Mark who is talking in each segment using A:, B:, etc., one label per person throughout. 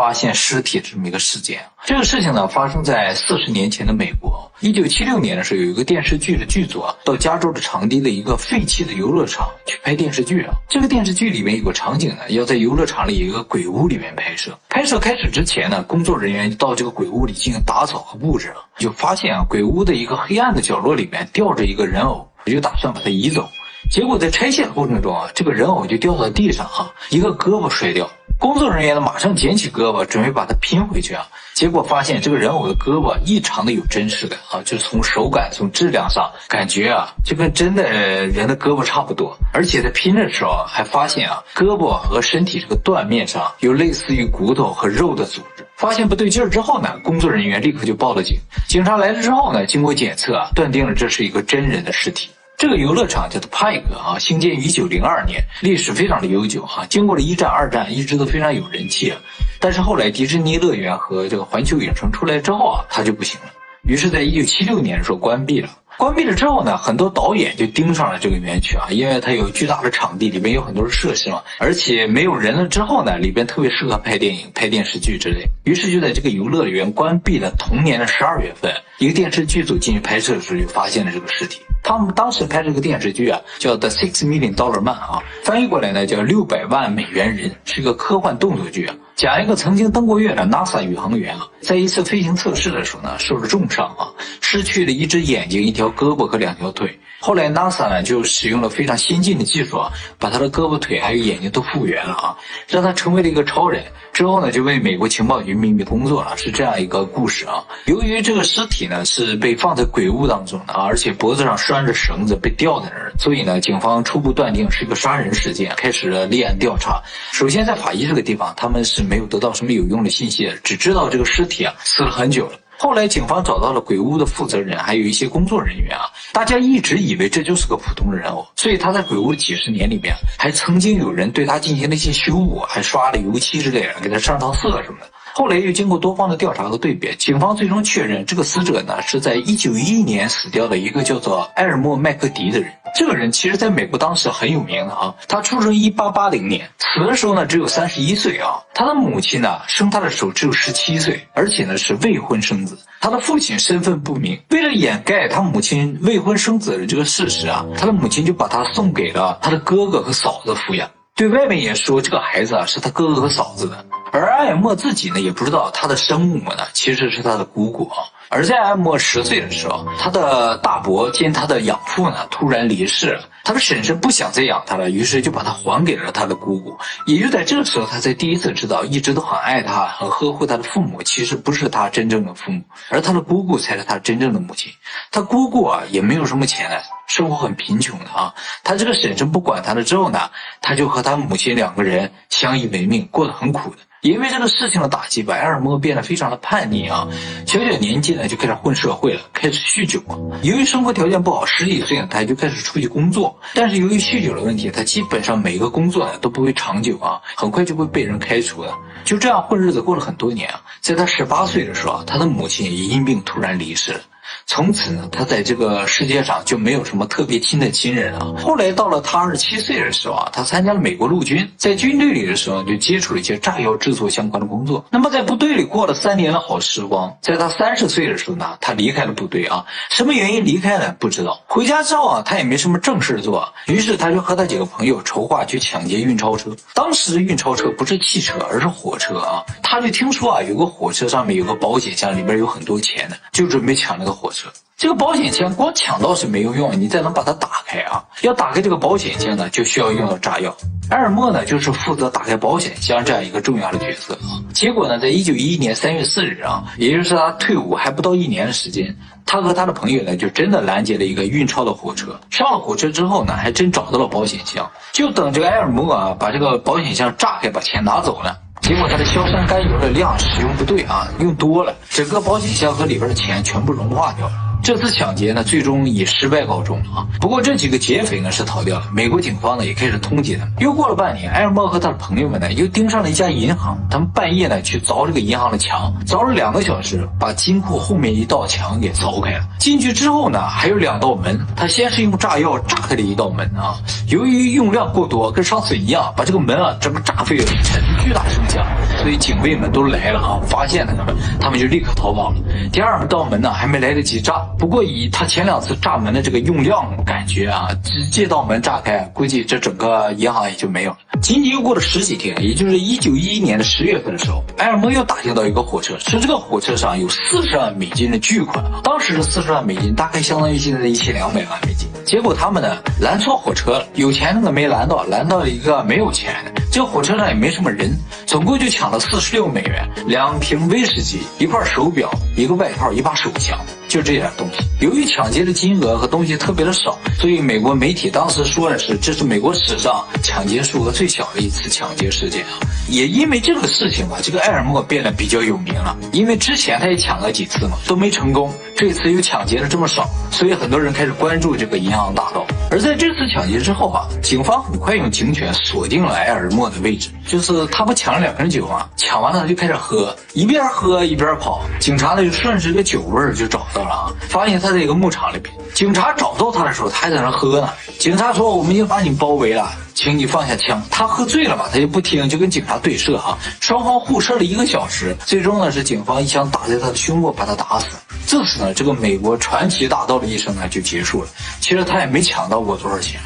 A: 发现尸体这么一个事件。这个事情呢，发生在四十年前的美国。一九七六年的时候，有一个电视剧的剧组啊，到加州的长堤的一个废弃的游乐场去拍电视剧啊。这个电视剧里面有个场景呢，要在游乐场里有一个鬼屋里面拍摄。拍摄开始之前呢，工作人员到这个鬼屋里进行打扫和布置，就发现啊，鬼屋的一个黑暗的角落里面吊着一个人偶，就打算把它移走。结果在拆卸的过程中啊，这个人偶就掉到地上哈，一个胳膊摔掉。工作人员呢马上捡起胳膊准备把它拼回去啊，结果发现这个人偶的胳膊异常的有真实感啊，就是从手感、从质量上感觉啊，就跟真的人的胳膊差不多。而且在拼的时候还发现啊，胳膊和身体这个断面上有类似于骨头和肉的组织。发现不对劲儿之后呢，工作人员立刻就报了警。警察来了之后呢，经过检测啊，断定了这是一个真人的尸体。这个游乐场叫做派克啊，兴建于一九零二年，历史非常的悠久哈。经过了一战、二战，一直都非常有人气啊。但是后来迪士尼乐园和这个环球影城出来之后啊，它就不行了。于是，在一九七六年的时候关闭了。关闭了之后呢，很多导演就盯上了这个园区啊，因为它有巨大的场地，里面有很多的设施嘛，而且没有人了之后呢，里边特别适合拍电影、拍电视剧之类。于是就在这个游乐园关闭的同年的十二月份，一个电视剧组进去拍摄的时候，就发现了这个尸体。他们当时拍这个电视剧啊，叫《The Six Million Dollar Man》啊，翻译过来呢叫六百万美元人，是个科幻动作剧啊。讲一个曾经登过月的 NASA 宇航员啊，在一次飞行测试的时候呢，受了重伤啊，失去了一只眼睛、一条胳膊和两条腿。后来 NASA 呢就使用了非常先进的技术啊，把他的胳膊腿还有眼睛都复原了啊，让他成为了一个超人。之后呢就为美国情报局秘密工作了，是这样一个故事啊。由于这个尸体呢是被放在鬼屋当中的，而且脖子上拴着绳子被吊在那儿，所以呢警方初步断定是一个杀人事件，开始了立案调查。首先在法医这个地方，他们是。没有得到什么有用的信息，只知道这个尸体啊死了很久了。后来警方找到了鬼屋的负责人，还有一些工作人员啊，大家一直以为这就是个普通的人偶，所以他在鬼屋几十年里面，还曾经有人对他进行了一些修补，还刷了油漆之类的，给他上上色什么的。后来又经过多方的调查和对比，警方最终确认这个死者呢是在一九一一年死掉的一个叫做埃尔默麦克迪的人。这个人其实在美国当时很有名的啊，他出生一八八零年，死的时候呢只有三十一岁啊。他的母亲呢生他的时候只有十七岁，而且呢是未婚生子。他的父亲身份不明，为了掩盖他母亲未婚生子的这个事实啊，他的母亲就把他送给了他的哥哥和嫂子抚养，对外面也说这个孩子啊是他哥哥和嫂子的。而艾尔默自己呢也不知道他的生母呢其实是他的姑姑啊。而在艾默十岁的时候，他的大伯兼他的养父呢突然离世了，他的婶婶不想再养他了，于是就把他还给了他的姑姑。也就在这个时候，他才第一次知道，一直都很爱他、很呵护他的父母，其实不是他真正的父母，而他的姑姑才是他真正的母亲。他姑姑啊也没有什么钱，生活很贫穷的啊。他这个婶婶不管他了之后呢，他就和他母亲两个人相依为命，过得很苦的。因为这个事情的打击，把埃尔默变得非常的叛逆啊，小小年纪呢就开始混社会了，开始酗酒。由于生活条件不好，十几岁呢他就开始出去工作。但是由于酗酒的问题，他基本上每个工作呢都不会长久啊，很快就会被人开除的。就这样混日子过了很多年啊，在他十八岁的时候啊，他的母亲也因病突然离世了。从此呢，他在这个世界上就没有什么特别亲的亲人了。后来到了他二十七岁的时候啊，他参加了美国陆军，在军队里的时候就接触了一些炸药制作相关的工作。那么在部队里过了三年的好时光，在他三十岁的时候呢，他离开了部队啊。什么原因离开呢？不知道。回家之后啊，他也没什么正事做，于是他就和他几个朋友筹划去抢劫运钞车。当时运钞车不是汽车，而是火车啊。他就听说啊，有个火车上面有个保险箱，里边有很多钱呢，就准备抢那个火车。这个保险箱光抢到是没有用，你再能把它打开啊？要打开这个保险箱呢，就需要用到炸药。埃尔默呢，就是负责打开保险箱这样一个重要的角色。结果呢，在一九一一年三月四日啊，也就是他退伍还不到一年的时间，他和他的朋友呢，就真的拦截了一个运钞的火车。上了火车之后呢，还真找到了保险箱，就等这个埃尔默啊，把这个保险箱炸开，把钱拿走了。结果它的硝酸甘油的量使用不对啊，用多了，整个保险箱和里边的钱全部融化掉了。这次抢劫呢，最终以失败告终啊。不过这几个劫匪呢是逃掉了，美国警方呢也开始通缉他们。又过了半年，埃尔默和他的朋友们呢又盯上了一家银行，他们半夜呢去凿这个银行的墙，凿了两个小时，把金库后面一道墙给凿开了。进去之后呢，还有两道门，他先是用炸药炸开了一道门啊，由于用量过多，跟上次一样，把这个门啊整个炸飞了，产生巨大声响，所以警卫们都来了啊，发现了他们，他们就立刻逃跑了。第二道门呢还没来得及炸，不过以他前两次炸门的这个用量，感觉啊，这道门炸开，估计这整个银行也就没有了。仅仅又过了十几天，也就是一九一一年的十月份的时候，埃尔默又打听到一个火车，说这个火车上有四十万美金的巨款，当时的四十万美金大概相当于现在的一千两百万美金。结果他们呢拦错火车了，有钱的没拦到，拦到了一个没有钱的。这火车上也没什么人，总共就抢了四十六美元，两瓶威士忌，一块手表，一个外套，一把手枪。就这点东西。由于抢劫的金额和东西特别的少，所以美国媒体当时说的是这是美国史上抢劫数额最小的一次抢劫事件啊。也因为这个事情吧，这个埃尔默变得比较有名了。因为之前他也抢了几次嘛，都没成功。这次又抢劫了这么少，所以很多人开始关注这个银行大盗。而在这次抢劫之后啊，警方很快用警犬锁定了埃尔默的位置，就是他不抢了两瓶酒嘛，抢完了他就开始喝，一边喝一边跑。警察呢就顺着这个酒味儿就找到。到了啊！发现他在一个牧场里边。警察找到他的时候，他还在那喝呢。警察说：“我们已经把你包围了，请你放下枪。”他喝醉了吧，他就不听，就跟警察对射哈。双方互射了一个小时，最终呢是警方一枪打在他的胸部，把他打死。自此呢，这个美国传奇大盗的一生呢就结束了。其实他也没抢到过多少钱。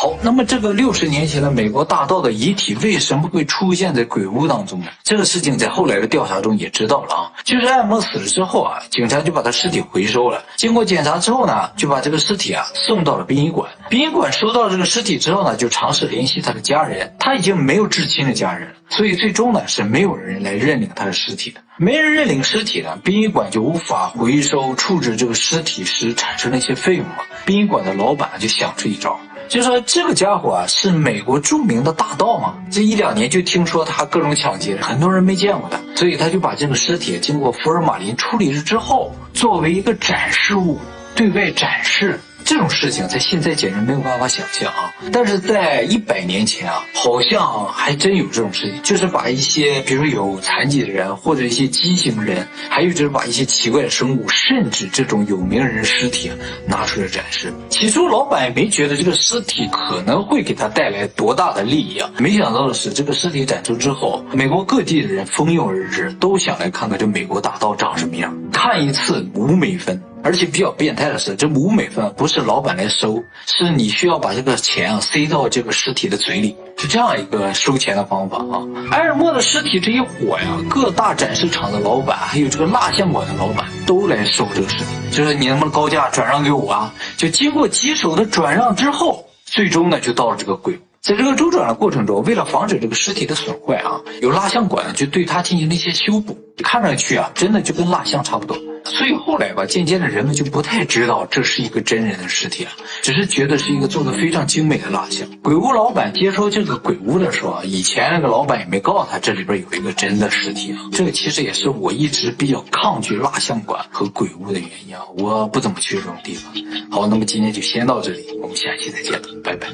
A: 好，那么这个六十年前的美国大盗的遗体为什么会出现在鬼屋当中呢？这个事情在后来的调查中也知道了啊，就是艾默死了之后啊，警察就把他尸体回收了。经过检查之后呢，就把这个尸体啊送到了殡仪馆。殡仪馆收到这个尸体之后呢，就尝试联系他的家人，他已经没有至亲的家人了，所以最终呢是没有人来认领他的尸体的。没人认领尸体呢，殡仪馆就无法回收处置这个尸体时产生的一些费用嘛。殡仪馆的老板就想出一招。就说这个家伙啊，是美国著名的大盗嘛，这一两年就听说他各种抢劫，很多人没见过他，所以他就把这个尸体经过福尔马林处理了之后，作为一个展示物对外展示。这种事情在现在简直没有办法想象啊！但是在一百年前啊，好像还真有这种事情，就是把一些比如说有残疾的人或者一些畸形人，还有就是把一些奇怪的生物，甚至这种有名人尸体拿出来展示。起初老板也没觉得这个尸体可能会给他带来多大的利益啊，没想到的是这个尸体展出之后，美国各地的人蜂拥而至，都想来看看这美国大盗长什么样，看一次五美分。而且比较变态的是，这五美分不是老板来收，是你需要把这个钱啊塞到这个尸体的嘴里，是这样一个收钱的方法啊。埃尔默的尸体这一火呀，各大展示场的老板，还有这个蜡像馆的老板都来收这个尸体，就是你能不能高价转让给我啊？就经过几手的转让之后，最终呢就到了这个鬼。在这个周转的过程中，为了防止这个尸体的损坏啊，有蜡像馆就对它进行了一些修补，看上去啊，真的就跟蜡像差不多。所以后来吧，渐渐的人们就不太知道这是一个真人的尸体了，只是觉得是一个做的非常精美的蜡像。鬼屋老板接收这个鬼屋的时候啊，以前那个老板也没告诉他这里边有一个真的尸体啊。这个其实也是我一直比较抗拒蜡像馆和鬼屋的原因啊，我不怎么去这种地方。好，那么今天就先到这里，我们下期再见，拜拜。